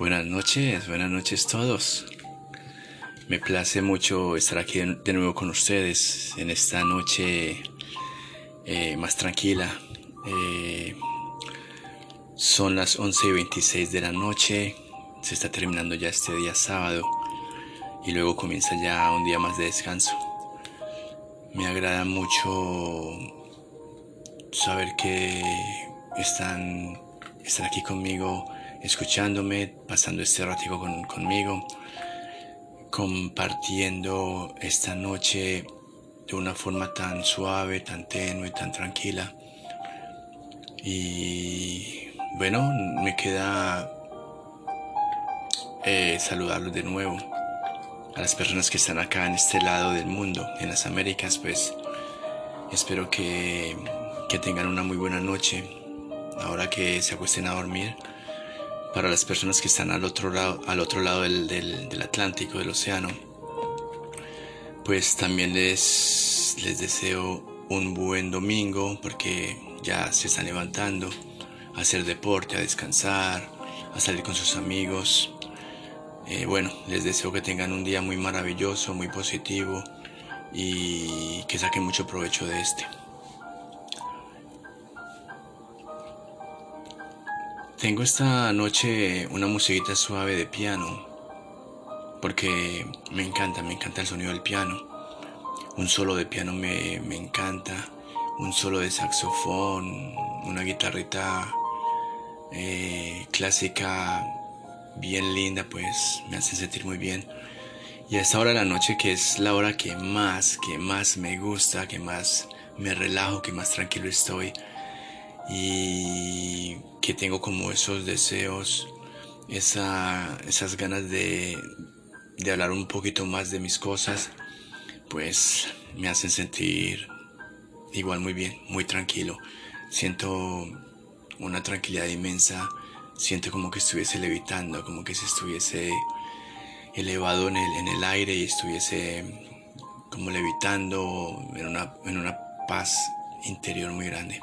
Buenas noches, buenas noches todos. Me place mucho estar aquí de nuevo con ustedes en esta noche eh, más tranquila. Eh, son las 11 y 26 de la noche, se está terminando ya este día sábado y luego comienza ya un día más de descanso. Me agrada mucho saber que están, están aquí conmigo, escuchándome, pasando este ratico conmigo, compartiendo esta noche de una forma tan suave, tan tenue, tan tranquila. Y bueno, me queda eh, saludarlos de nuevo a las personas que están acá en este lado del mundo, en las Américas, pues espero que, tengan una muy buena noche ahora que se acuesten a dormir. Para las personas que están al otro lado, al otro lado del, del, Atlántico, del océano, pues también les, les deseo un buen domingo porque ya se están levantando a hacer deporte, a descansar, a salir con sus amigos, eh, bueno, les deseo que tengan un día muy maravilloso, muy positivo y que saquen mucho provecho de este. Tengo esta noche una musiquita suave de piano porque me encanta, me encanta el sonido del piano. Un solo de piano me, encanta, un solo de saxofón, una guitarrita eh, clásica bien linda, pues me hace sentir muy bien. Y a esta hora de la noche, que es la hora que más, que más me gusta, que más me relajo, que más tranquilo estoy y que tengo como esos deseos, esa, esas ganas de, de hablar un poquito más de mis cosas, pues me hacen sentir igual muy bien, muy tranquilo. Siento una tranquilidad inmensa siento como que estuviese levitando, como que se estuviese elevado en el, en el aire y estuviese como levitando en una, en una paz interior muy grande.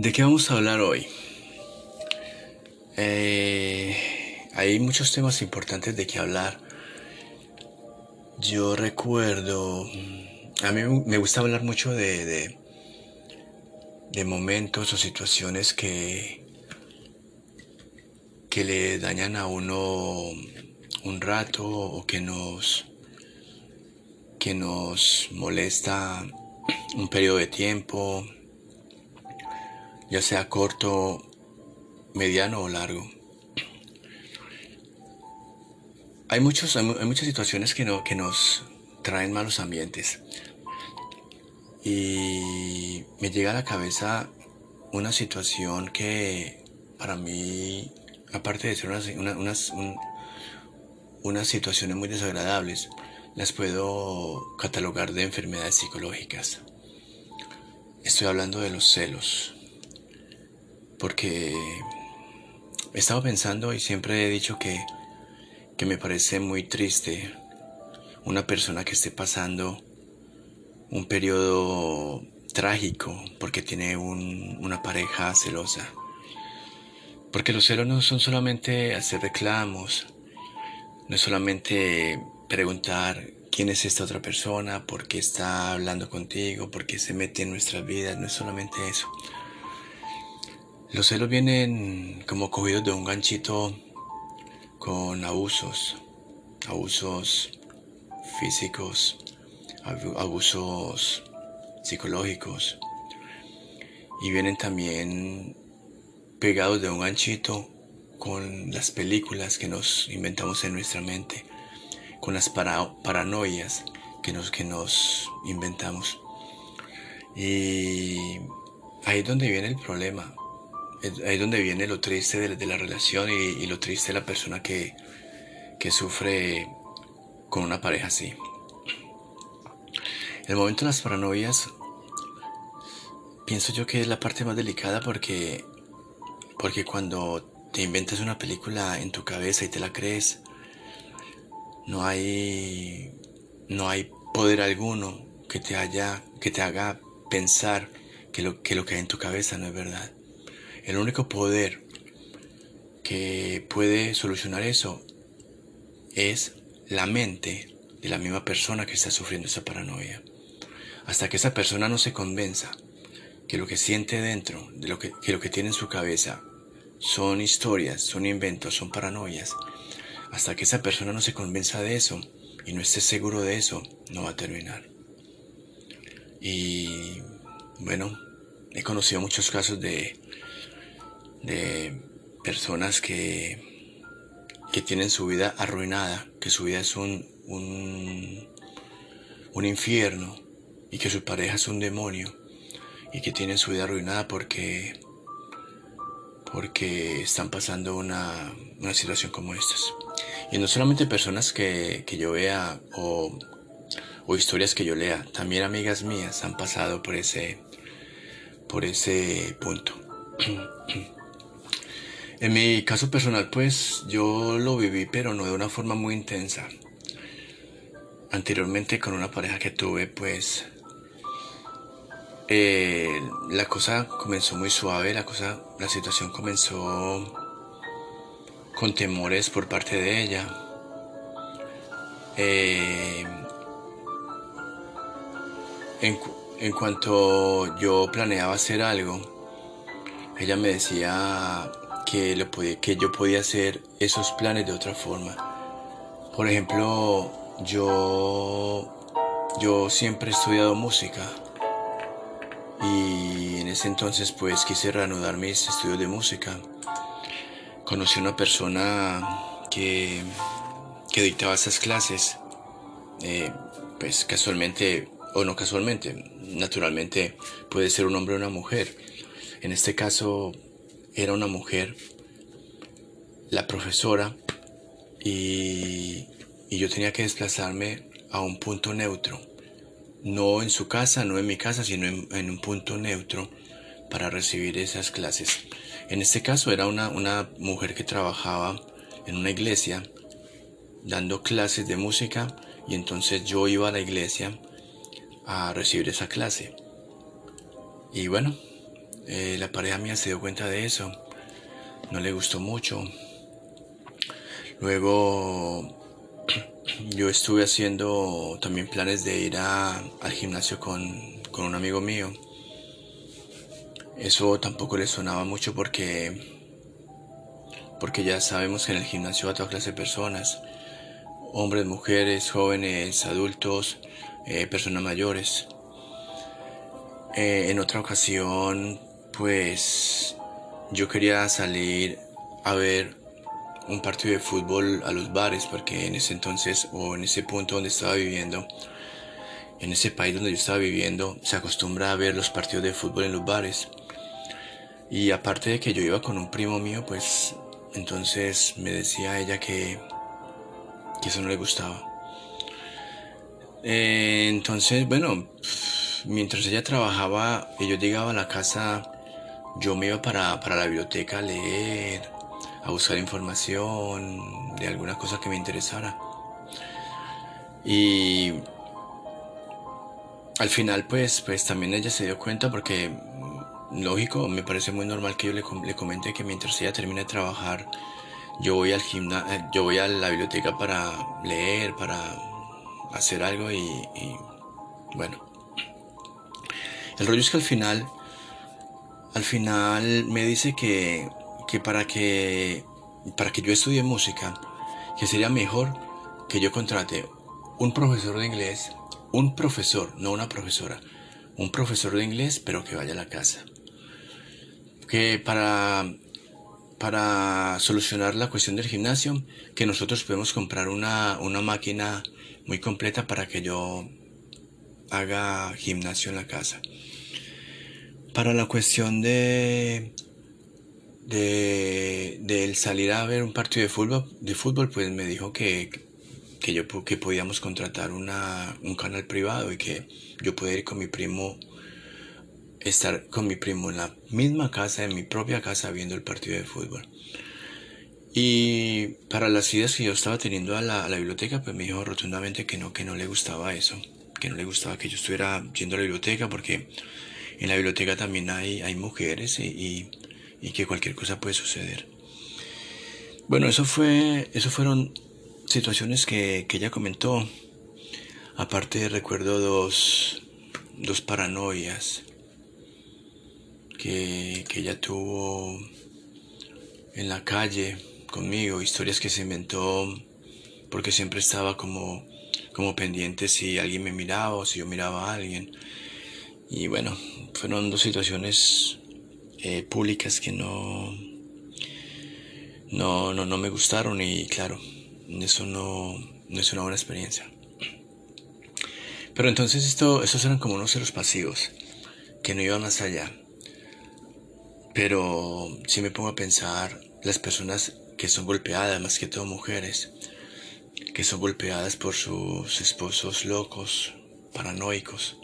¿De qué vamos a hablar hoy? Eh, hay muchos temas importantes de qué hablar. Yo recuerdo, a mí me gusta hablar mucho de de momentos o situaciones que, que le dañan a uno un rato o que nos, que nos molesta un periodo de tiempo, ya sea corto, mediano o largo. Hay, muchos, hay muchas situaciones que, no, que nos traen malos ambientes. Y me llega a la cabeza una situación que para mí, aparte de ser unas, unas situaciones muy desagradables, las puedo catalogar de enfermedades psicológicas. Estoy hablando de los celos, porque he estado pensando y siempre he dicho que, que me parece muy triste una persona que esté pasando un periodo trágico porque tiene una pareja celosa. Porque los celos no son solamente hacer reclamos, no es solamente preguntar quién es esta otra persona, por qué está hablando contigo, por qué se mete en nuestras vidas, no es solamente eso. Los celos vienen como cogidos de un ganchito con abusos, abusos físicos, abusos psicológicos y vienen también pegados de un ganchito con las películas que nos inventamos en nuestra mente, con las paranoias que nos, que nos inventamos. Y ahí es donde viene el problema, ahí es donde viene lo triste de, la relación y, lo triste de la persona que, que sufre con una pareja así. El momento de las paranoias, pienso yo que es la parte más delicada porque, porque cuando te inventas una película en tu cabeza y te la crees, no hay, no hay poder alguno que te, haya, que te haga pensar que lo, que lo que hay en tu cabeza no es verdad. El único poder que puede solucionar eso es la mente de la misma persona que está sufriendo esa paranoia. Hasta que esa persona no se convenza que lo que siente dentro, de lo que, que lo que tiene en su cabeza, son historias, son inventos, son paranoias. Hasta que esa persona no se convenza de eso y no esté seguro de eso, no va a terminar. Y bueno, he conocido muchos casos de, de personas que, que tienen su vida arruinada, que su vida es un, un, un infierno y que su pareja es un demonio y que tienen su vida arruinada porque porque están pasando una, una situación como estas. Y no solamente personas que, que yo vea o, o, historias que yo lea, también amigas mías han pasado por ese, por ese punto. en mi caso personal, pues yo lo viví, pero no de una forma muy intensa. Anteriormente con una pareja que tuve, pues eh, la cosa comenzó muy suave, la cosa, la situación comenzó con temores por parte de ella. Eh, en, cuanto yo planeaba hacer algo, ella me decía que, lo que yo podía hacer esos planes de otra forma. Por ejemplo, yo, yo siempre he estudiado música y en ese entonces pues quise reanudar mis estudios de música. Conocí a una persona que, que dictaba esas clases, eh, pues casualmente o no casualmente, naturalmente puede ser un hombre o una mujer. En este caso era una mujer, la profesora, y, y yo tenía que desplazarme a un punto neutro no en su casa, no en mi casa, sino en, un punto neutro para recibir esas clases. En este caso era una, una mujer que trabajaba en una iglesia dando clases de música y entonces yo iba a la iglesia a recibir esa clase. Y bueno, eh, la pareja mía se dio cuenta de eso, no le gustó mucho. Luego yo estuve haciendo también planes de ir al gimnasio con, con un amigo mío. Eso tampoco le sonaba mucho porque porque ya sabemos que en el gimnasio va toda clase de personas, hombres, mujeres, jóvenes, adultos, eh, personas mayores. Eh, en otra ocasión, pues yo quería salir a ver un partido de fútbol a los bares, porque en ese entonces o en ese punto donde estaba viviendo, en ese país donde yo estaba viviendo, se acostumbra a ver los partidos de fútbol en los bares. Y aparte de que yo iba con un primo mío, pues entonces me decía ella que, que eso no le gustaba. Eh, entonces, bueno, mientras ella trabajaba yo llegaba a la casa, yo me iba para, para la biblioteca a leer a buscar información de alguna cosa que me interesara. Y al final pues, pues también ella se dio cuenta porque lógico, me parece muy normal que yo le, le comente que mientras ella termine de trabajar, yo voy al gimnasio, eh, yo voy a la biblioteca para leer, para hacer algo y, y, bueno. El rollo es que al final, al final me dice que que para que para que yo estudie música, que sería mejor que yo contrate un profesor de inglés, un profesor, no una profesora, un profesor de inglés, pero que vaya a la casa. Que para para solucionar la cuestión del gimnasio, que nosotros podemos comprar una, una máquina muy completa para que yo haga gimnasio en la casa. Para la cuestión de de, salir a ver un partido de fútbol, de fútbol pues me dijo que, que yo que podíamos contratar una, un canal privado y que yo podía ir con mi primo, estar con mi primo en la misma casa, en mi propia casa, viendo el partido de fútbol. Y para las ideas que yo estaba teniendo a la, biblioteca, pues me dijo rotundamente que no, que no le gustaba eso, que no le gustaba que yo estuviera yendo a la biblioteca, porque en la biblioteca también hay, hay mujeres y y que cualquier cosa puede suceder. Bueno, eso fue, eso fueron situaciones que, que ella comentó. Aparte recuerdo dos, dos paranoias que, que ella tuvo en la calle conmigo, historias que se inventó porque siempre estaba como, como pendiente si alguien me miraba o si yo miraba a alguien. Y bueno, fueron dos situaciones eh, públicas que no, no, no, no me gustaron y claro, eso no, no es una buena experiencia. Pero entonces esto, estos eran como unos celos pasivos, que no iban más allá. Pero si me pongo a pensar, las personas que son golpeadas, más que todo mujeres, que son golpeadas por sus esposos locos, paranoicos.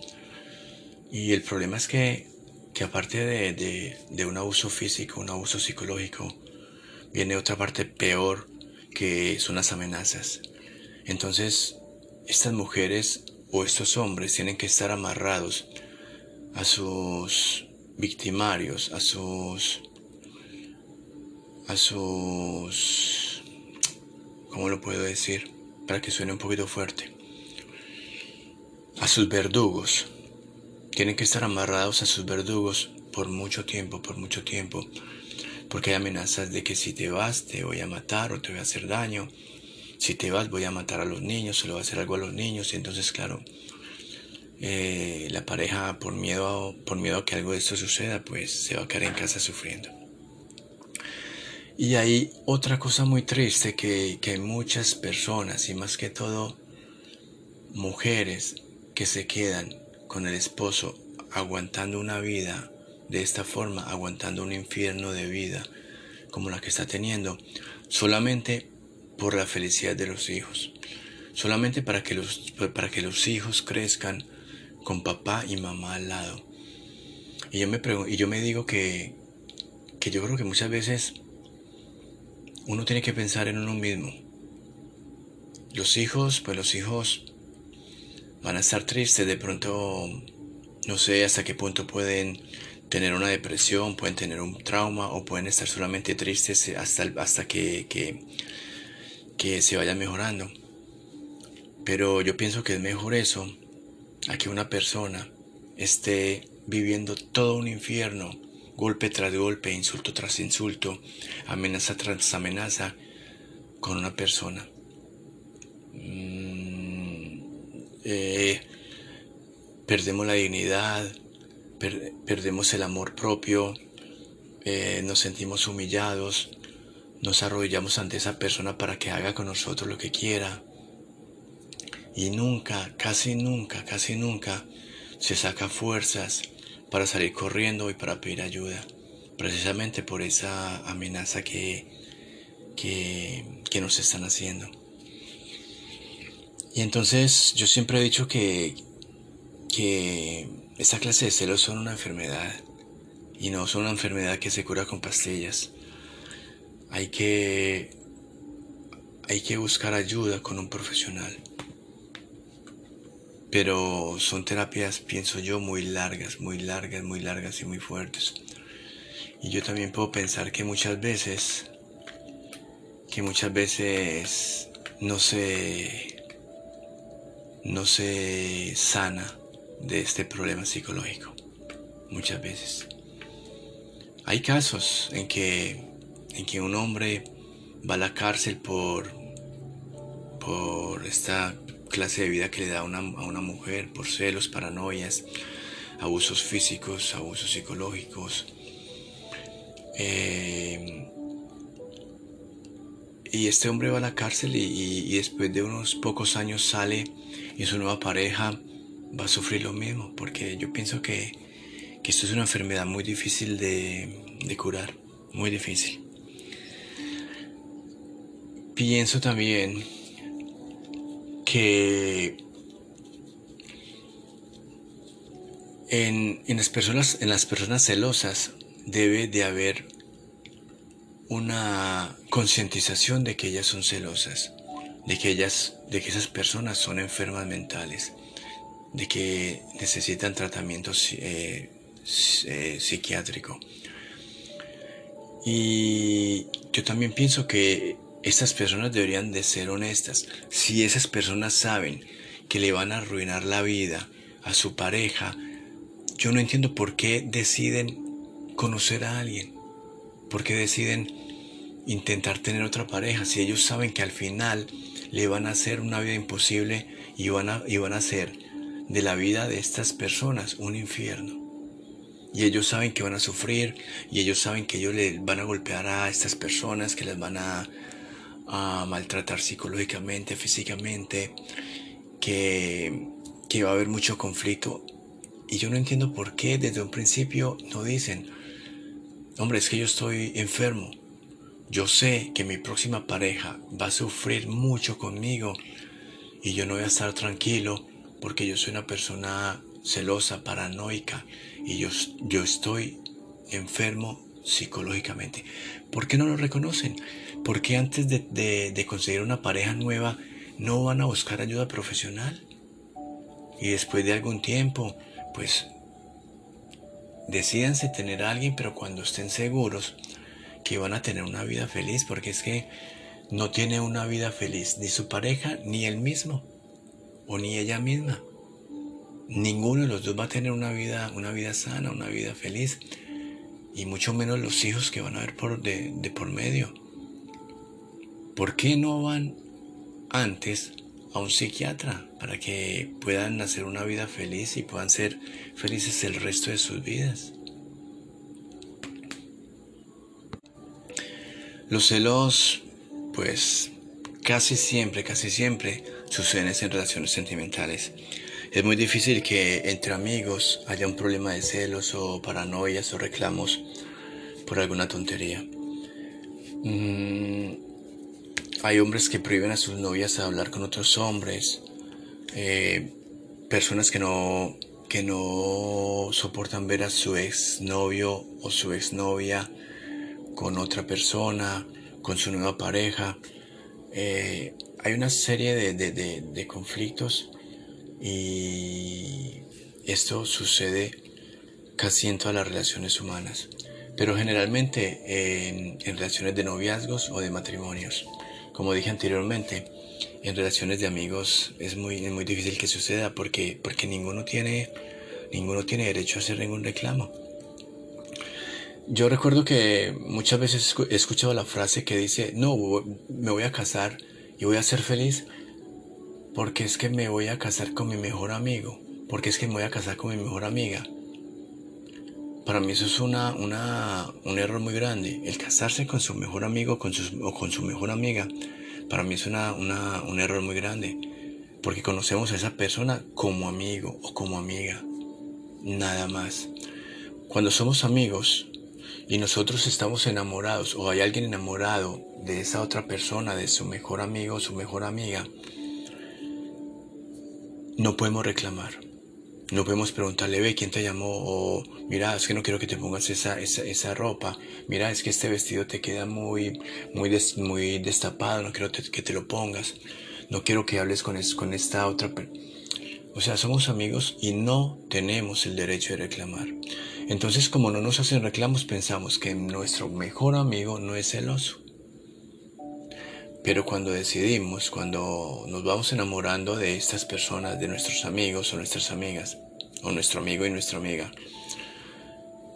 Y el problema es que, que aparte de, de, un abuso físico, un abuso psicológico, viene otra parte peor que son las amenazas. Entonces, estas mujeres o estos hombres tienen que estar amarrados a sus victimarios, a sus a sus ¿cómo lo puedo decir? para que suene un poquito fuerte. A sus verdugos. Tienen que estar amarrados a sus verdugos por mucho tiempo, por mucho tiempo. Porque hay amenazas de que si te vas te voy a matar o te voy a hacer daño. Si te vas voy a matar a los niños, se lo voy a hacer algo a los niños. Y entonces, claro, eh, la pareja por miedo, por miedo a que algo de esto suceda, pues se va a quedar en casa sufriendo. Y hay otra cosa muy triste que, que hay muchas personas y más que todo mujeres que se quedan con el esposo aguantando una vida de esta forma, aguantando un infierno de vida como la que está teniendo, solamente por la felicidad de los hijos, solamente para que los, para que los hijos crezcan con papá y mamá al lado. Y yo me, y yo me digo que, que yo creo que muchas veces uno tiene que pensar en uno mismo. Los hijos, pues los hijos van a estar tristes, de pronto no sé hasta qué punto pueden tener una depresión, pueden tener un trauma o pueden estar solamente tristes hasta, hasta que, que, que se vayan mejorando. Pero yo pienso que es mejor eso a que una persona esté viviendo todo un infierno golpe tras golpe, insulto tras insulto, amenaza tras amenaza con una persona. Mm, eh, perdemos la dignidad, perdemos el amor propio, eh, nos sentimos humillados, nos arrodillamos ante esa persona para que haga con nosotros lo que quiera. Y nunca, casi nunca, casi nunca se saca fuerzas para salir corriendo y para pedir ayuda, precisamente por esa amenaza que, que, nos están haciendo. Y entonces yo siempre he dicho que, que esta clase de celos son una enfermedad y no son una enfermedad que se cura con pastillas. Hay que, hay que buscar ayuda con un profesional pero son terapias, pienso yo, muy largas, muy largas, muy largas y muy fuertes. Y yo también puedo pensar que muchas veces, que muchas veces no se, no se sana de este problema psicológico. Muchas veces. Hay casos en que, en que un hombre va a la cárcel por, por esta clase de vida que le da a una, mujer por celos, paranoias, abusos físicos, abusos psicológicos. Eh, y este hombre va a la cárcel y, después de unos pocos años sale y su nueva pareja va a sufrir lo mismo, porque yo pienso que, que esto es una enfermedad muy difícil de, de curar, muy difícil. Pienso también que en, las personas, en las personas celosas debe de haber una concientización de que ellas son celosas, de que ellas, de que esas personas son enfermas mentales, de que necesitan tratamiento eh, eh, psiquiátrico. Y yo también pienso que estas personas deberían de ser honestas. Si esas personas saben que le van a arruinar la vida a su pareja, yo no entiendo por qué deciden conocer a alguien, por qué deciden intentar tener otra pareja, si ellos saben que al final le van a hacer una vida imposible y van a, y van a hacer de la vida de estas personas un infierno. Y ellos saben que van a sufrir y ellos saben que ellos le van a golpear a estas personas, que les van a, a maltratar psicológicamente, físicamente, que, que va a haber mucho conflicto. Y yo no entiendo por qué desde un principio no dicen, hombre, es que yo estoy enfermo. Yo sé que mi próxima pareja va a sufrir mucho conmigo y yo no voy a estar tranquilo porque yo soy una persona celosa, paranoica y yo, yo estoy enfermo psicológicamente. ¿Por qué no lo reconocen? ¿Por qué antes de, de, conseguir una pareja nueva no van a buscar ayuda profesional? Y después de algún tiempo, pues decídanse tener a alguien, pero cuando estén seguros que van a tener una vida feliz, porque es que no tiene una vida feliz ni su pareja, ni él mismo, o ni ella misma. Ninguno de los dos va a tener una vida, una vida sana, una vida feliz, y mucho menos los hijos que van a ver por, de, de por medio. ¿Por qué no van antes a un psiquiatra para que puedan hacer una vida feliz y puedan ser felices el resto de sus vidas. Los celos, pues casi siempre, casi siempre suceden en relaciones sentimentales. Es muy difícil que entre amigos haya un problema de celos o paranoias o reclamos por alguna tontería. Mm, hay hombres que prohíben a sus novias hablar con otros hombres. Eh, personas que no, que no soportan ver a su exnovio o su exnovia con otra persona, con su nueva pareja. Eh, hay una serie de, de, de, conflictos y esto sucede casi en todas las relaciones humanas, pero generalmente en, en relaciones de noviazgos o de matrimonios. Como dije anteriormente, en relaciones de amigos es muy, muy difícil que suceda porque, porque ninguno, tiene, ninguno tiene derecho a hacer ningún reclamo. Yo recuerdo que muchas veces he escuchado la frase que dice, no, me voy a casar y voy a ser feliz porque es que me voy a casar con mi mejor amigo, porque es que me voy a casar con mi mejor amiga. Para mí eso es una, una, un error muy grande. El casarse con su mejor amigo con o con su mejor amiga, para mí es una, una, un error muy grande. Porque conocemos a esa persona como amigo o como amiga. Nada más. Cuando somos amigos y nosotros estamos enamorados o hay alguien enamorado de esa otra persona, de su mejor amigo o su mejor amiga, no podemos reclamar no podemos preguntarle, ve, ¿quién te llamó? O, mira, es que no quiero que te pongas esa, esa, esa ropa. Mira, es que este vestido te queda muy, muy, muy destapado, no quiero que te lo pongas. No quiero que hables con, con esta otra O sea, somos amigos y no tenemos el derecho de reclamar. Entonces, como no nos hacen reclamos, pensamos que nuestro mejor amigo no es celoso. Pero cuando decidimos, cuando nos vamos enamorando de estas personas, de nuestros amigos o nuestras amigas, o nuestro amigo y nuestra amiga,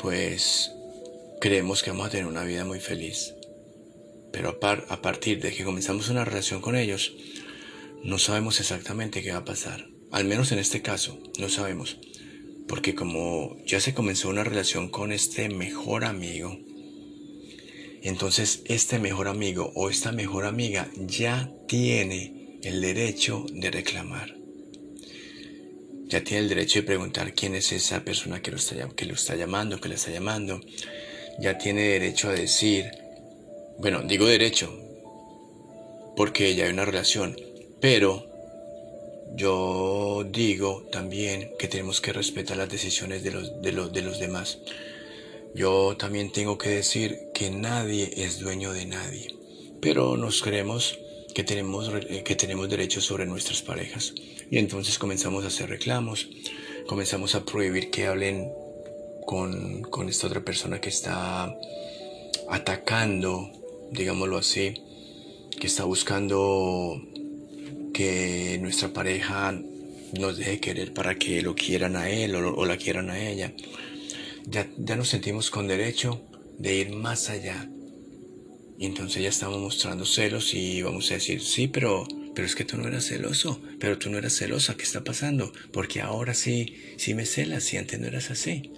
pues creemos que vamos a tener una vida muy feliz. Pero a, a partir de que comenzamos una relación con ellos, no sabemos exactamente qué va a pasar. Al menos en este caso, no sabemos. Porque como ya se comenzó una relación con este mejor amigo, entonces este mejor amigo o esta mejor amiga ya tiene el derecho de reclamar. Ya tiene el derecho de preguntar quién es esa persona que lo está, está llamando, que le está llamando. Ya tiene derecho a decir, bueno, digo derecho, porque ya hay una relación, pero yo digo también que tenemos que respetar las decisiones de los, de los, de los demás. Yo también tengo que decir que nadie es dueño de nadie, pero nos creemos que tenemos, que tenemos derechos sobre nuestras parejas. Y entonces comenzamos a hacer reclamos, comenzamos a prohibir que hablen con, con esta otra persona que está atacando digámoslo así, que está buscando que nuestra pareja nos deje querer para que lo quieran a él o, la quieran a ella. Ya, ya nos sentimos con derecho de ir más allá. Y entonces ya estamos mostrando celos y vamos a decir, sí, pero, pero es que tú no eras celoso, pero tú no eras celosa, ¿qué está pasando? Porque ahora sí, sí me celas y antes no eras así.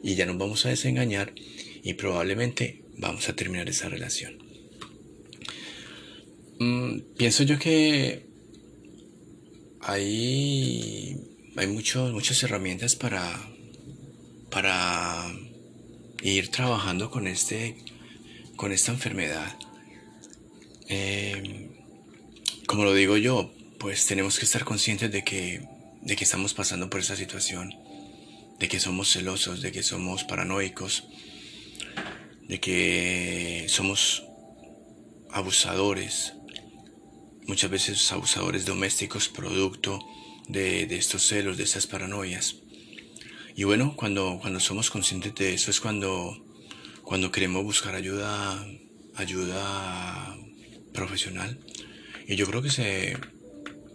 Y ya nos vamos a desengañar y probablemente vamos a terminar esa relación. Mm, pienso yo que hay, hay muchas herramientas para, para ir trabajando con, este, con esta enfermedad. Eh, como lo digo yo, pues tenemos que estar conscientes de que, de que estamos pasando por esa situación, de que somos celosos, de que somos paranoicos, de que somos abusadores, muchas veces abusadores domésticos producto de, estos celos, de estas paranoias. Y bueno, cuando, cuando somos conscientes de eso es cuando, cuando queremos buscar ayuda, ayuda profesional. Y yo creo que se,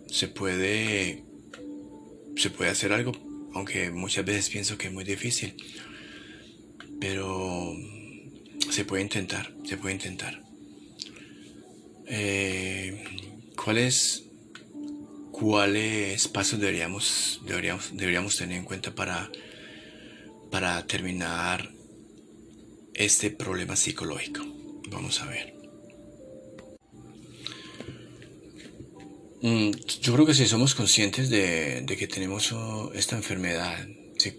se puede se puede hacer algo, aunque muchas veces pienso que es muy difícil. Pero se puede intentar, se puede intentar. Eh, ¿Cuáles, cuáles pasos deberíamos, deberíamos, deberíamos tener en cuenta para, para terminar este problema psicológico? Vamos a ver. Mm, yo creo que si somos conscientes de, que tenemos esta enfermedad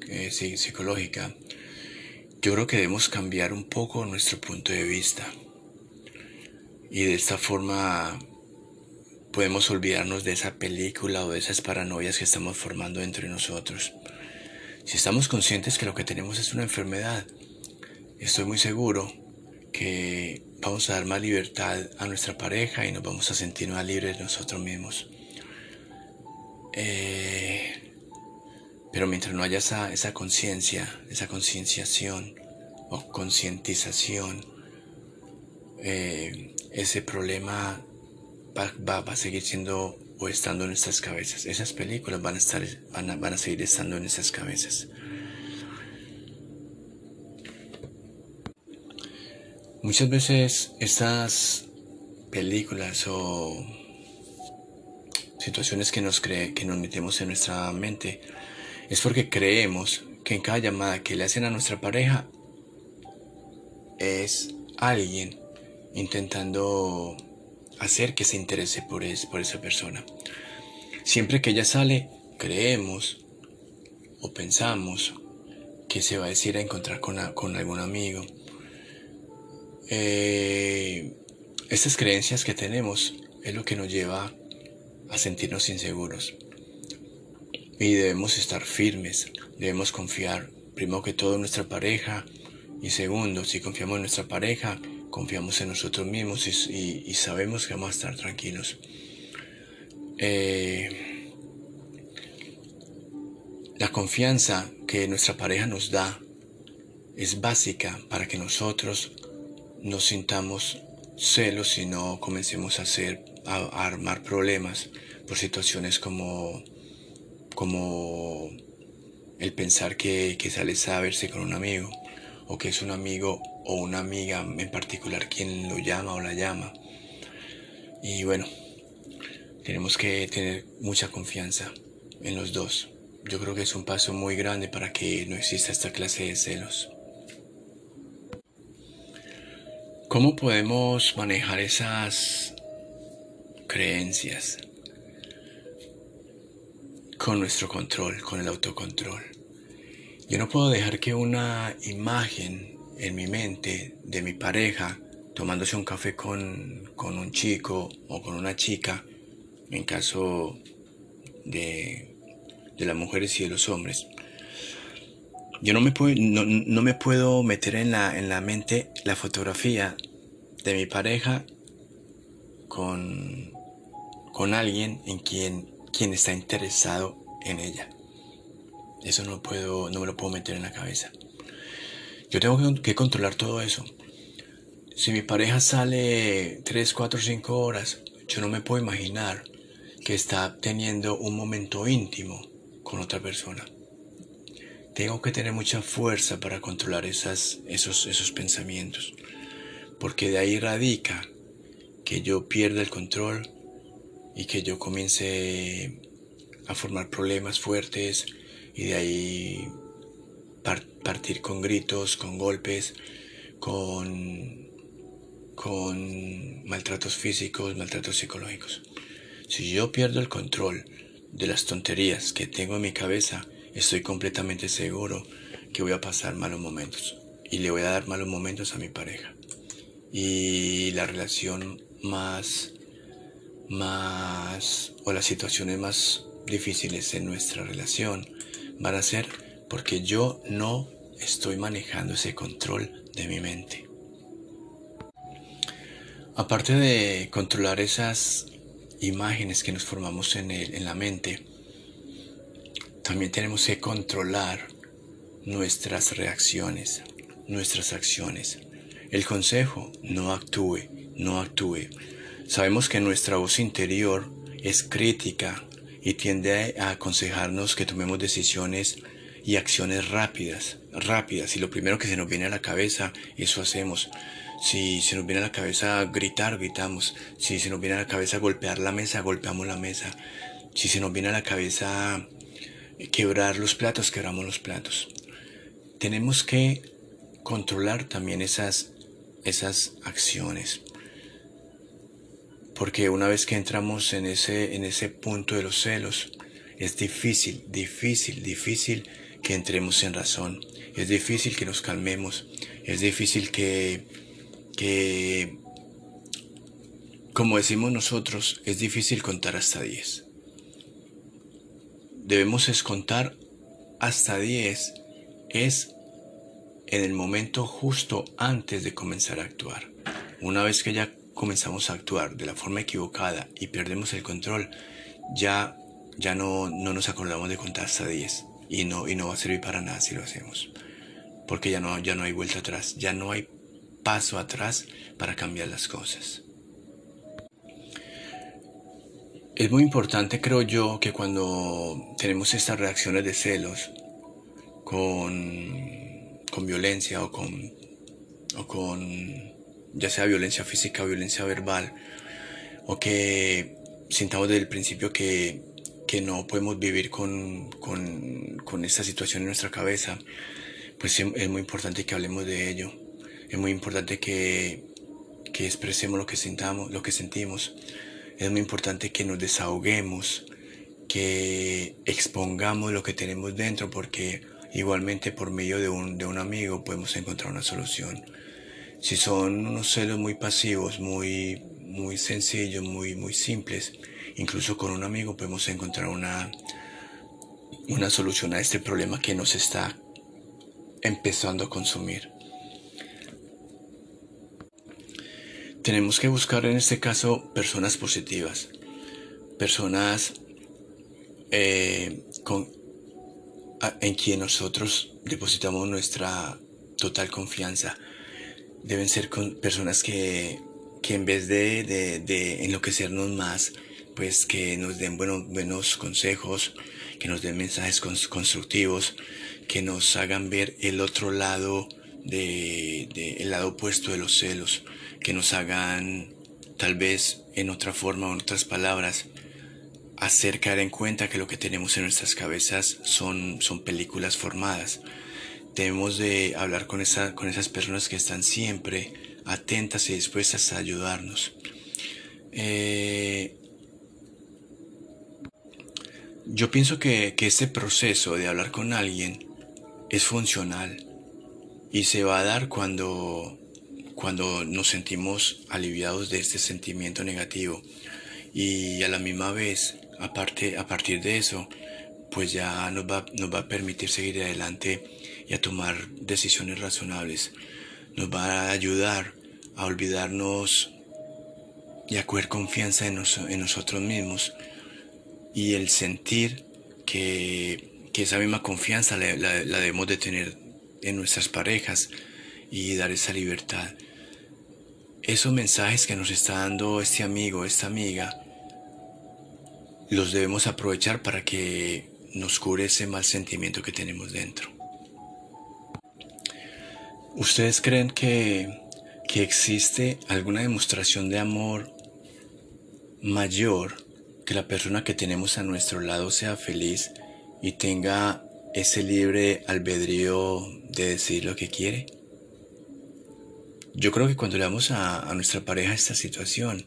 eh, psicológica, yo creo que debemos cambiar un poco nuestro punto de vista y de esta forma podemos olvidarnos de esa película o de esas paranoias que estamos formando entre nosotros. Si estamos conscientes que lo que tenemos es una enfermedad, estoy muy seguro que vamos a dar más libertad a nuestra pareja y nos vamos a sentir más libres nosotros mismos. Eh, pero mientras no haya esa, esa conciencia, esa concienciación o concientización, eh, ese problema va, a seguir siendo o estando en nuestras cabezas. Esas películas van a, estar, van a, van a seguir estando en nuestras cabezas. Muchas veces estas películas o situaciones que nos, cree, que nos metemos en nuestra mente es porque creemos que en cada llamada que le hacen a nuestra pareja es alguien intentando hacer que se interese por, por esa persona. Siempre que ella sale, creemos o pensamos que se va a decir a encontrar con, con algún amigo. Eh, estas creencias que tenemos es lo que nos lleva a sentirnos inseguros. Y debemos estar firmes, debemos confiar, primero que todo en nuestra pareja, y segundo, si confiamos en nuestra pareja, confiamos en nosotros mismos y, sabemos que vamos a estar tranquilos. Eh, la confianza que nuestra pareja nos da es básica para que nosotros no sintamos celos y no comencemos a hacer a, armar problemas por situaciones como como el pensar que, que sales a verse con un amigo o que es un amigo o una amiga en particular quien lo llama o la llama. Y bueno, tenemos que tener mucha confianza en los dos. Yo creo que es un paso muy grande para que no exista esta clase de celos. ¿Cómo podemos manejar esas creencias? Con nuestro control, con el autocontrol. Yo no puedo dejar que una imagen en mi mente de mi pareja tomándose un café con, un chico o con una chica, en caso de, de las mujeres y de los hombres. Yo no me, puedo, no, me puedo meter en la, en la mente la fotografía de mi pareja con, con alguien en quien, quien está interesado en ella. Eso no, puedo, no me lo puedo meter en la cabeza. Yo tengo que controlar todo eso. Si mi pareja sale 3, 4, 5 horas, yo no me puedo imaginar que está teniendo un momento íntimo con otra persona. Tengo que tener mucha fuerza para controlar esas, esos, esos pensamientos, porque de ahí radica que yo pierda el control y que yo comience a formar problemas fuertes y de ahí partir con gritos, con golpes, con, con maltratos físicos, maltratos psicológicos. Si yo pierdo el control de las tonterías que tengo en mi cabeza, estoy completamente seguro que voy a pasar malos momentos y le voy a dar malos momentos a mi pareja. Y la relación más, más, o las situaciones más difíciles en nuestra relación van a ser porque yo no estoy manejando ese control de mi mente. Aparte de controlar esas imágenes que nos formamos en, en la mente, también tenemos que controlar nuestras reacciones, nuestras acciones. El consejo, no actúe, no actúe. Sabemos que nuestra voz interior es crítica y tiende a aconsejarnos que tomemos decisiones y acciones rápidas, rápidas. Y lo primero que se nos viene a la cabeza, eso hacemos. Si se nos viene a la cabeza gritar, gritamos. Si se nos viene a la cabeza golpear la mesa, golpeamos la mesa. Si se nos viene a la cabeza quebrar los platos, quebramos los platos. Tenemos que controlar también esas, esas acciones. Porque una vez que entramos en ese, en ese punto de los celos, es difícil, difícil, difícil que entremos en razón. Es difícil que nos calmemos. Es difícil que, que como decimos nosotros, es difícil contar hasta 10 debemos contar hasta 10 es en el momento justo antes de comenzar a actuar. Una vez que ya comenzamos a actuar de la forma equivocada y perdemos el control, ya, ya no, no nos acordamos de contar hasta 10 y no, y no va a servir para nada si lo hacemos. Porque ya no, ya no hay vuelta atrás, ya no hay paso atrás para cambiar las cosas. Es muy importante, creo yo, que cuando tenemos estas reacciones de celos con, con violencia o con, o con ya sea violencia física violencia verbal, o que sintamos desde el principio que, que no podemos vivir con, con, con, esta situación en nuestra cabeza, pues es muy importante que hablemos de ello. Es muy importante que, que expresemos lo que sintamos, lo que sentimos es muy importante que nos desahoguemos, que expongamos lo que tenemos dentro, porque igualmente por medio de un, de un amigo podemos encontrar una solución. Si son unos celos muy pasivos, muy, muy sencillos, muy, muy simples, incluso con un amigo podemos encontrar una, una solución a este problema que nos está empezando a consumir. Tenemos que buscar en este caso personas positivas, personas eh, en quien nosotros depositamos nuestra total confianza. Deben ser personas que, en vez de, enloquecernos más, pues que nos den buenos, buenos consejos, que nos den mensajes constructivos, que nos hagan ver el otro lado de, el lado opuesto de los celos que nos hagan, tal vez en otra forma o en otras palabras, hacer caer en cuenta que lo que tenemos en nuestras cabezas son, son películas formadas. Debemos de hablar con, esa, con esas personas que están siempre atentas y dispuestas a ayudarnos. Eh, yo pienso que, que este proceso de hablar con alguien es funcional y se va a dar cuando cuando nos sentimos aliviados de este sentimiento negativo y a la misma vez, aparte, a partir de eso, pues ya nos va, nos va a permitir seguir adelante y a tomar decisiones razonables. Nos va a ayudar a olvidarnos y a coger confianza en, nosotros mismos y el sentir que, que esa misma confianza la, la debemos de tener en nuestras parejas y dar esa libertad. esos mensajes que nos está dando este amigo, esta amiga, los debemos aprovechar para que nos cure ese mal sentimiento que tenemos dentro. ¿Ustedes creen que, que existe alguna demostración de amor mayor que la persona que tenemos a nuestro lado sea feliz y tenga ese libre albedrío de decir lo que quiere? Yo creo que cuando le damos a, nuestra pareja esta situación,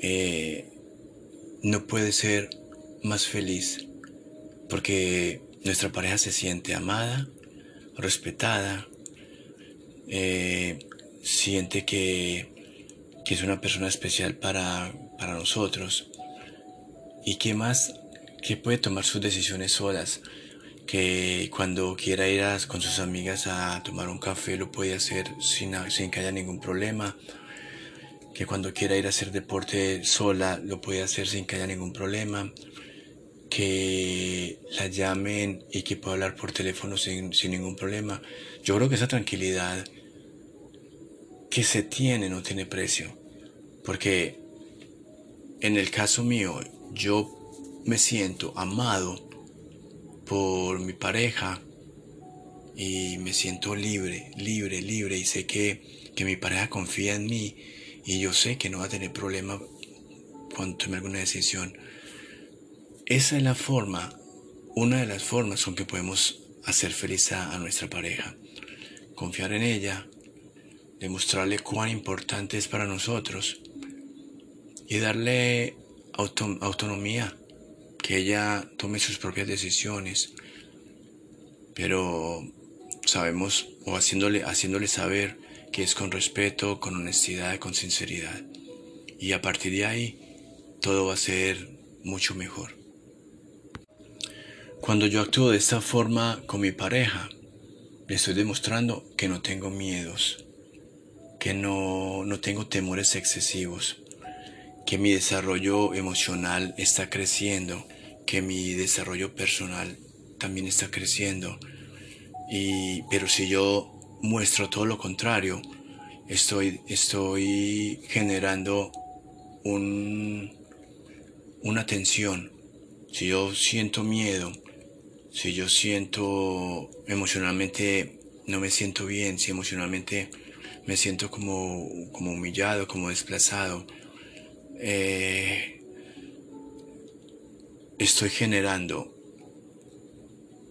eh, no puede ser más feliz porque nuestra pareja se siente amada, respetada, eh, siente que, que, es una persona especial para, para nosotros. Y que más que puede tomar sus decisiones solas que cuando quiera ir con sus amigas a tomar un café lo puede hacer sin, sin que haya ningún problema, que cuando quiera ir a hacer deporte sola lo puede hacer sin que haya ningún problema, que la llamen y que pueda hablar por teléfono sin, sin ningún problema. Yo creo que esa tranquilidad que se tiene no tiene precio, porque en el caso mío yo me siento amado por mi pareja y me siento libre, libre, libre y sé que, que mi pareja confía en mí y yo sé que no va a tener problema cuando tome alguna decisión. Esa es la forma, una de las formas con que podemos hacer feliz a, nuestra pareja. Confiar en ella, demostrarle cuán importante es para nosotros y darle autonomía que ella tome sus propias decisiones, pero sabemos o haciéndole, haciéndole saber que es con respeto, con honestidad, con sinceridad. Y a partir de ahí todo va a ser mucho mejor. Cuando yo actúo de esta forma con mi pareja, le estoy demostrando que no tengo miedos, que no, no tengo temores excesivos, que mi desarrollo emocional está creciendo, que mi desarrollo personal también está creciendo. Y, pero si yo muestro todo lo contrario, estoy, estoy generando un, una tensión. Si yo siento miedo, si yo siento emocionalmente no me siento bien, si emocionalmente me siento como, como humillado, como desplazado, eh, estoy generando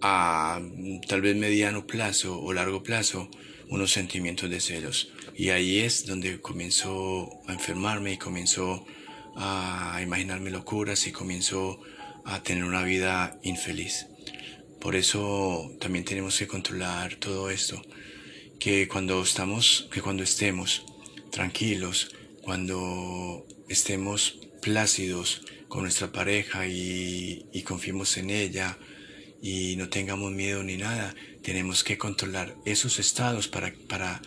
a tal vez mediano plazo o largo plazo unos sentimientos de celos. Y ahí es donde comienzo a enfermarme y comienzo a imaginarme locuras y comienzo a tener una vida infeliz. Por eso también tenemos que controlar todo esto. Que cuando estamos, que cuando estemos tranquilos, cuando estemos plácidos con nuestra pareja y, y confiemos en ella y no tengamos miedo ni nada, tenemos que controlar esos estados para, para,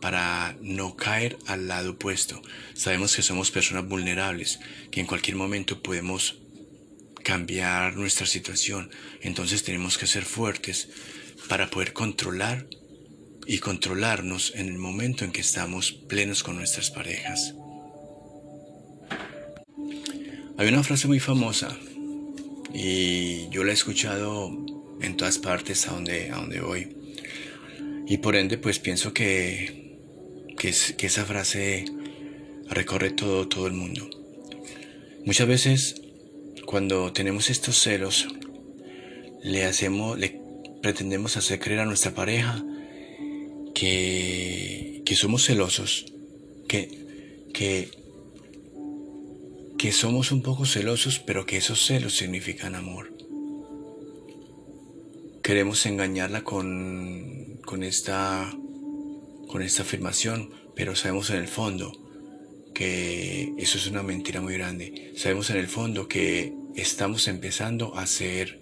para no caer al lado opuesto. Sabemos que somos personas vulnerables, que en cualquier momento podemos cambiar nuestra situación. Entonces tenemos que ser fuertes para poder controlar y controlarnos en el momento en que estamos plenos con nuestras parejas. Hay una frase muy famosa y yo la he escuchado en todas partes a donde, a donde voy. Y por ende, pues pienso que, que, esa frase recorre todo, todo el mundo. Muchas veces, cuando tenemos estos celos, le hacemos, le pretendemos hacer creer a nuestra pareja que, que somos celosos, que, que que somos un poco celosos, pero que esos celos significan amor. Queremos engañarla con, con, esta, con esta afirmación, pero sabemos en el fondo que eso es una mentira muy grande. Sabemos en el fondo que estamos empezando a hacer,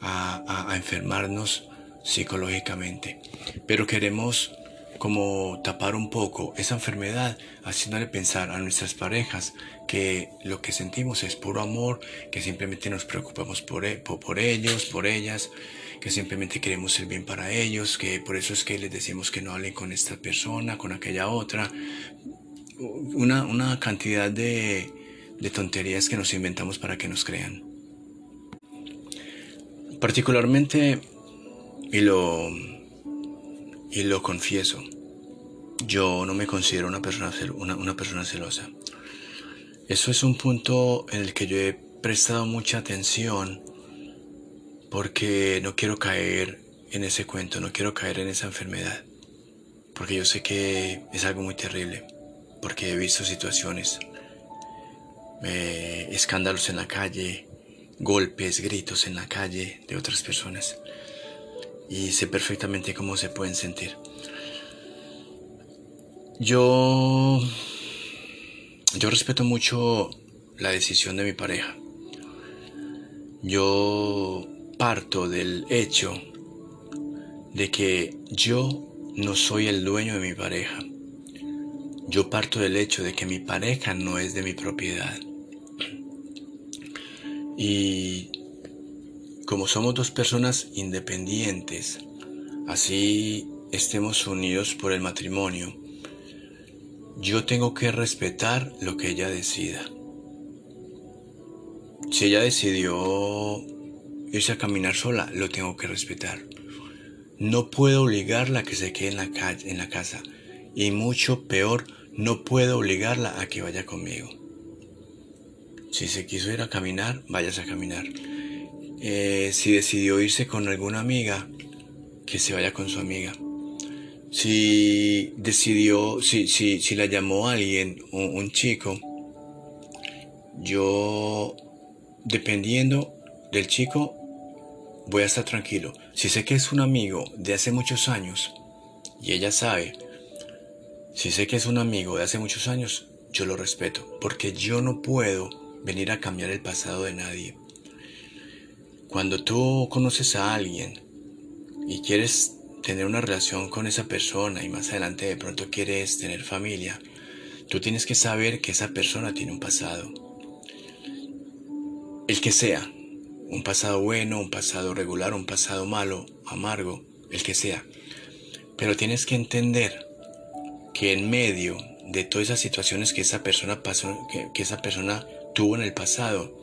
a, a enfermarnos psicológicamente, pero queremos como tapar un poco esa enfermedad, haciéndole pensar a nuestras parejas que lo que sentimos es puro amor, que simplemente nos preocupamos por, e, por ellos, por ellas, que simplemente queremos el bien para ellos, que por eso es que les decimos que no hablen con esta persona, con aquella otra. Una, una cantidad de, de tonterías que nos inventamos para que nos crean. Particularmente, y lo, y lo confieso, yo no me considero una persona, una, una persona celosa. Eso es un punto en el que yo he prestado mucha atención porque no quiero caer en ese cuento, no quiero caer en esa enfermedad, porque yo sé que es algo muy terrible, porque he visto situaciones, eh, escándalos en la calle, golpes, gritos en la calle de otras personas, y sé perfectamente cómo se pueden sentir. Yo yo respeto mucho la decisión de mi pareja. Yo parto del hecho de que yo no soy el dueño de mi pareja. Yo parto del hecho de que mi pareja no es de mi propiedad. Y como somos dos personas independientes, así estemos unidos por el matrimonio, yo tengo que respetar lo que ella decida. Si ella decidió irse a caminar sola, lo tengo que respetar. No puedo obligarla a que se quede en la, en la casa. Y mucho peor, no puedo obligarla a que vaya conmigo. Si se quiso ir a caminar, vayas a caminar. Eh, si decidió irse con alguna amiga, que se vaya con su amiga si decidió, si, si, si la llamó alguien, un, un chico, yo, dependiendo del chico, voy a estar tranquilo. Si sé que es un amigo de hace muchos años, y ella sabe, si sé que es un amigo de hace muchos años, yo lo respeto, porque yo no puedo venir a cambiar el pasado de nadie. Cuando tú conoces a alguien y quieres tener una relación con esa persona y más adelante de pronto quieres tener familia, tú tienes que saber que esa persona tiene un pasado. El que sea, un pasado bueno, un pasado regular, un pasado malo, amargo, el que sea. Pero tienes que entender que en medio de todas esas situaciones que esa persona pasó, que, esa persona tuvo en el pasado,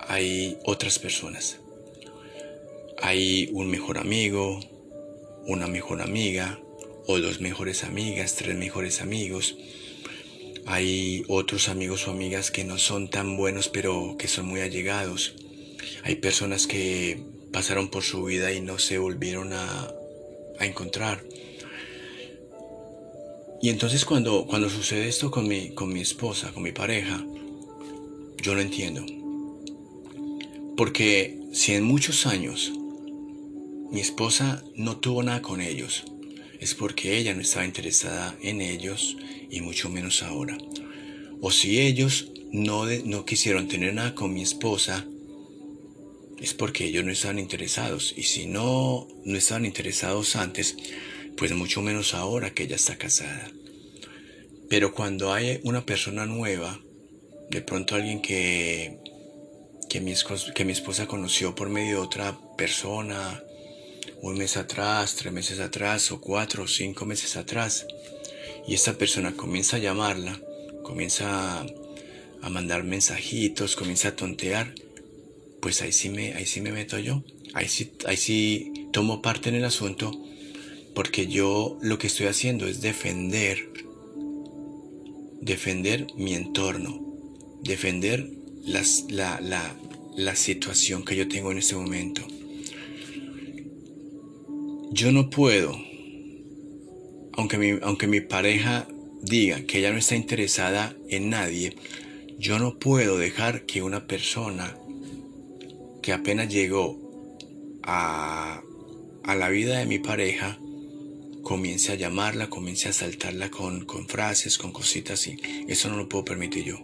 hay otras personas. Hay un mejor amigo, una mejor amiga o dos mejores amigas, tres mejores amigos. Hay otros amigos o amigas que no son tan buenos pero que son muy allegados. Hay personas que pasaron por su vida y no se volvieron a, a encontrar. Y entonces cuando, cuando sucede esto con mi, con mi esposa, con mi pareja, yo lo entiendo. Porque si en muchos años mi esposa no tuvo nada con ellos. Es porque ella no estaba interesada en ellos y mucho menos ahora. O si ellos no, no quisieron tener nada con mi esposa, es porque ellos no estaban interesados. Y si no, no estaban interesados antes, pues mucho menos ahora que ella está casada. Pero cuando hay una persona nueva, de pronto alguien que, que, mi, que mi esposa conoció por medio de otra persona, un mes atrás, tres meses atrás o cuatro o cinco meses atrás y esta persona comienza a llamarla, comienza a, mandar mensajitos, comienza a tontear, pues ahí sí me, ahí sí me meto yo, ahí sí, ahí sí tomo parte en el asunto porque yo lo que estoy haciendo es defender, defender mi entorno, defender las, la, la, la situación que yo tengo en este momento. Yo no puedo, aunque mi, aunque mi pareja diga que ella no está interesada en nadie, yo no puedo dejar que una persona que apenas llegó a, a la vida de mi pareja comience a llamarla, comience a saltarla con, con frases, con cositas así. Eso no lo puedo permitir yo.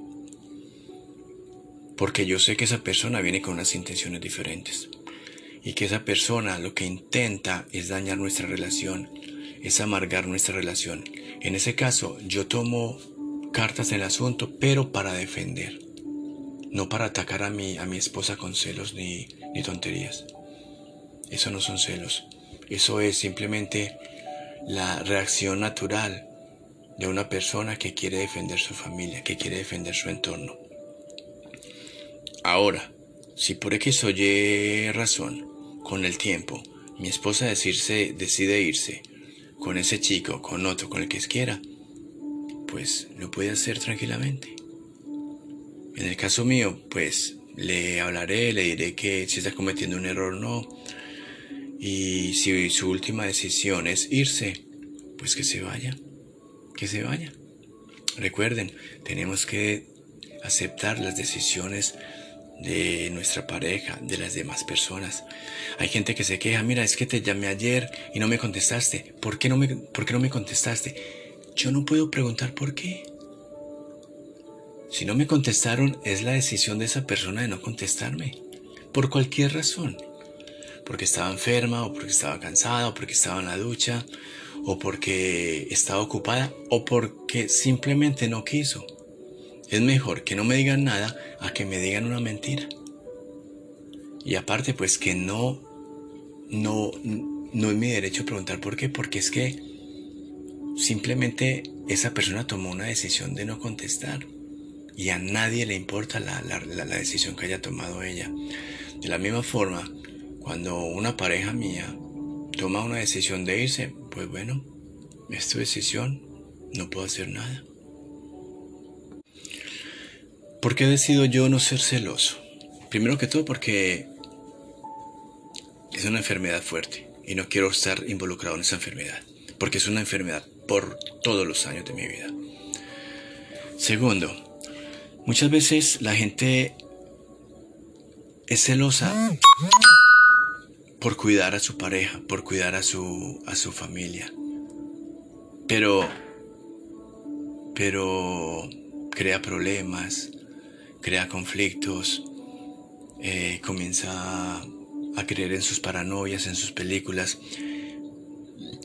Porque yo sé que esa persona viene con unas intenciones diferentes y que esa persona lo que intenta es dañar nuestra relación, es amargar nuestra relación. En ese caso, yo tomo cartas en el asunto, pero para defender, no para atacar a mi, a mi esposa con celos ni, ni tonterías. Eso no son celos. Eso es simplemente la reacción natural de una persona que quiere defender su familia, que quiere defender su entorno. Ahora, si por X o Y razón, con el tiempo, mi esposa decirse, decide irse con ese chico, con otro, con el que quiera, pues lo puede hacer tranquilamente. En el caso mío, pues le hablaré, le diré que si está cometiendo un error no. Y si su última decisión es irse, pues que se vaya, que se vaya. Recuerden, tenemos que aceptar las decisiones de nuestra pareja, de las demás personas. Hay gente que se queja, mira, es que te llamé ayer y no me contestaste. ¿Por qué no me, por qué no me contestaste? Yo no puedo preguntar por qué. Si no me contestaron, es la decisión de esa persona de no contestarme. Por cualquier razón. Porque estaba enferma, o porque estaba cansada, o porque estaba en la ducha, o porque estaba ocupada, o porque simplemente no quiso. Es mejor que no me digan nada a que me digan una mentira. Y aparte, pues que no, no, no es mi derecho preguntar por qué, porque es que simplemente esa persona tomó una decisión de no contestar y a nadie le importa la, decisión que haya tomado ella. De la misma forma, cuando una pareja mía toma una decisión de irse, pues bueno, es tu decisión, no puedo hacer nada. ¿Por qué decido yo no ser celoso? Primero que todo porque es una enfermedad fuerte y no quiero estar involucrado en esa enfermedad, porque es una enfermedad por todos los años de mi vida. Segundo, muchas veces la gente es celosa por cuidar a su pareja, por cuidar a su, a su familia. Pero, pero crea problemas, crea conflictos, eh, comienza a creer en sus paranoias, en sus películas,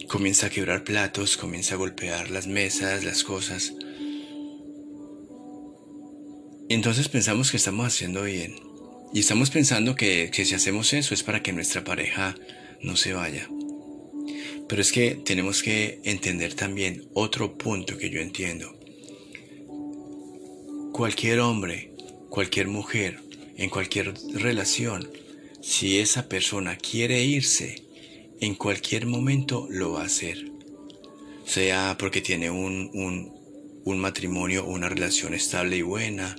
comienza a quebrar platos, comienza a golpear las mesas, las cosas. Entonces pensamos que estamos haciendo bien. Y estamos pensando que, que si hacemos eso es para que nuestra pareja no se vaya. Pero es que tenemos que entender también otro punto que yo entiendo. Cualquier hombre cualquier mujer, en cualquier relación, si esa persona quiere irse, en cualquier momento lo va a hacer. Sea porque tiene un, un, matrimonio o una relación estable y buena,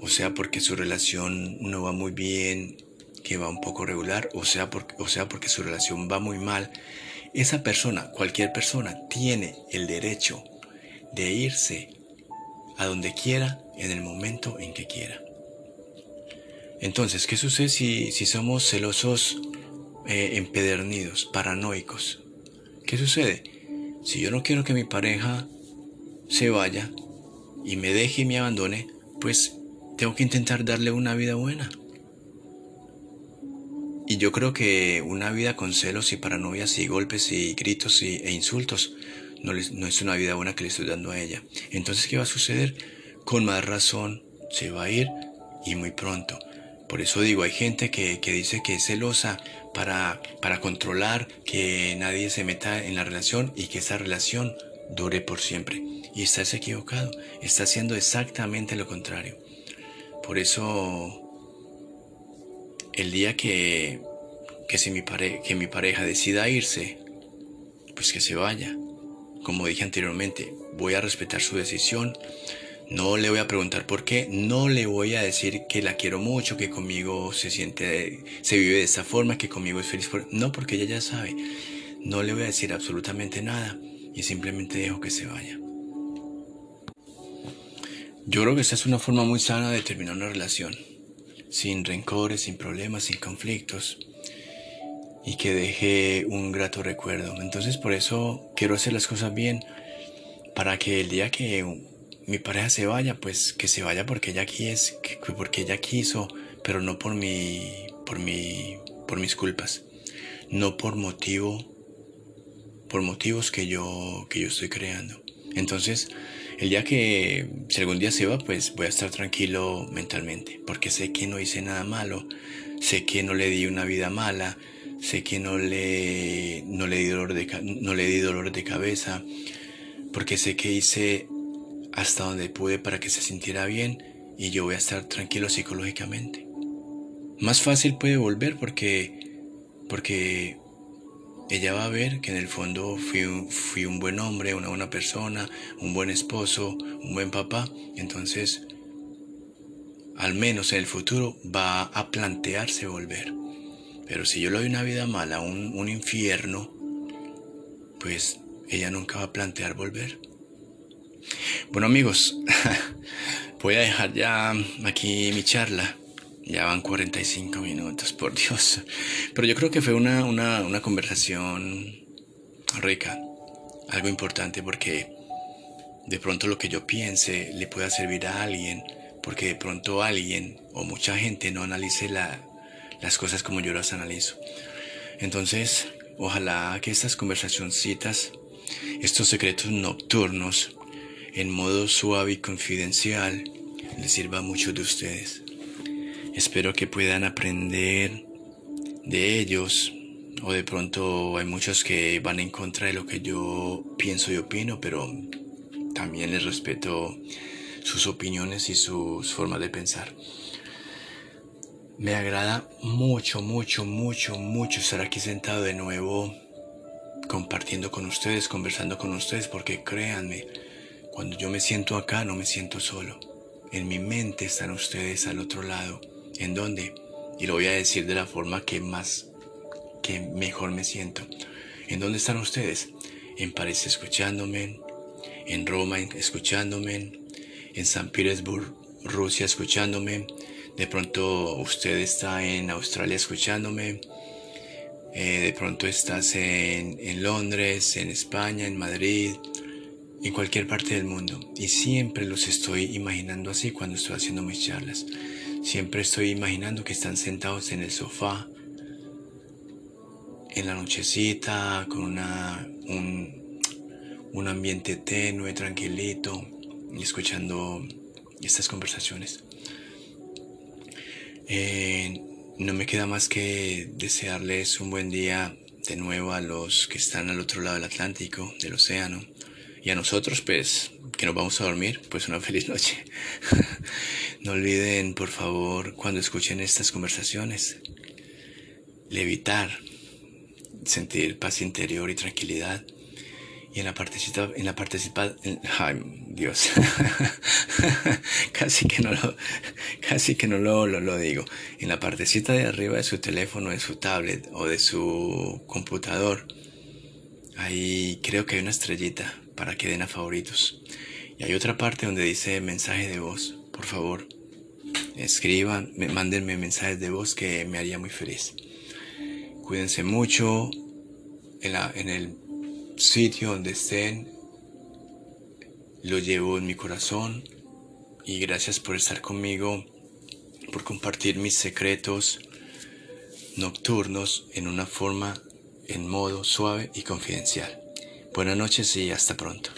o sea porque su relación no va muy bien, que va un poco regular, o sea, porque, o sea porque su relación va muy mal, esa persona, cualquier persona, tiene el derecho de irse a donde quiera en el momento en que quiera. Entonces, ¿qué sucede si, somos celosos eh, empedernidos, paranoicos? ¿Qué sucede? Si yo no quiero que mi pareja se vaya y me deje y me abandone, pues tengo que intentar darle una vida buena. Y yo creo que una vida con celos y paranoias y golpes y gritos y, e insultos no, es una vida buena que le estoy dando a ella. Entonces, ¿qué va a suceder? Con más razón se va a ir y muy pronto. Por eso digo, hay gente que, dice que es celosa para, para controlar que nadie se meta en la relación y que esa relación dure por siempre. Y estás equivocado, está haciendo exactamente lo contrario. Por eso, el día que, que, si mi que mi pareja decida irse, pues que se vaya. Como dije anteriormente, voy a respetar su decisión no le voy a preguntar por qué, no le voy a decir que la quiero mucho, que conmigo se siente, se vive de esa forma, que conmigo es feliz. no, porque ella ya sabe. No le voy a decir absolutamente nada y simplemente dejo que se vaya. Yo creo que esta es una forma muy sana de terminar una relación, sin rencores, sin problemas, sin conflictos y que deje un grato recuerdo. Entonces por eso quiero hacer las cosas bien para que el día que mi pareja se vaya, pues que se vaya porque ella quiso, porque ella quiso, pero no por mi, por mi, por mis culpas, no por motivo, por motivos que yo, que yo estoy creando. Entonces, el día que, si algún día se va, pues voy a estar tranquilo mentalmente, porque sé que no hice nada malo, sé que no le di una vida mala, sé que no le, no le, di, dolor de, no le di dolor de cabeza, porque sé que hice hasta donde pude para que se sintiera bien y yo voy a estar tranquilo psicológicamente. Más fácil puede volver porque, porque ella va a ver que en el fondo fui un, buen hombre, una buena persona, un buen esposo, un buen papá. Entonces, al menos en el futuro va a plantearse volver. Pero si yo le doy una vida mala, un, un infierno, pues ella nunca va a plantear volver. Bueno amigos, voy a dejar ya aquí mi charla. Ya van 45 minutos, por Dios. Pero yo creo que fue una, una, conversación rica, algo importante porque de pronto lo que yo piense le pueda servir a alguien, porque de pronto alguien o mucha gente no analice la, las cosas como yo las analizo. Entonces, ojalá que estas conversacioncitas, estos secretos nocturnos, en modo suave y confidencial, les sirva a muchos de ustedes. Espero que puedan aprender de ellos o de pronto hay muchos que van en contra de lo que yo pienso y opino, pero también les respeto sus opiniones y sus formas de pensar. Me agrada mucho, mucho, mucho, mucho estar aquí sentado de nuevo compartiendo con ustedes, conversando con ustedes, porque créanme, cuando yo me siento acá no me siento solo. En mi mente están ustedes al otro lado ¿En dónde? Y lo voy a decir de la forma que más, que mejor me siento. ¿En dónde están ustedes? En París escuchándome, en Roma escuchándome, en San Petersburg, Rusia escuchándome. De pronto usted está en Australia escuchándome. Eh, de pronto estás en, en Londres, en España, en Madrid, en cualquier parte del mundo. Y siempre los estoy imaginando así cuando estoy haciendo mis charlas. Siempre estoy imaginando que están sentados en el sofá, en la nochecita, con una, un, un ambiente tenue, tranquilito, y escuchando estas conversaciones. Eh, no me queda más que desearles un buen día de nuevo a los que están al otro lado del Atlántico, del océano. Y a nosotros, pues, que nos vamos a dormir, pues una feliz noche. No olviden, por favor, cuando escuchen estas conversaciones, levitar, sentir paz interior y tranquilidad. Y en la partecita, en la participa, ay, Dios, casi que no lo, casi que no lo, lo, lo digo. En la partecita de arriba de su teléfono, de su tablet o de su computador, ahí creo que hay una estrellita para que den a favoritos. Y hay otra parte donde dice mensaje de voz por favor, escriban, mándenme mensajes de voz que me haría muy feliz. Cuídense mucho en, en el sitio donde estén. Lo llevo en mi corazón y gracias por estar conmigo, por compartir mis secretos nocturnos en una forma, en modo suave y confidencial. Buenas noches y hasta pronto.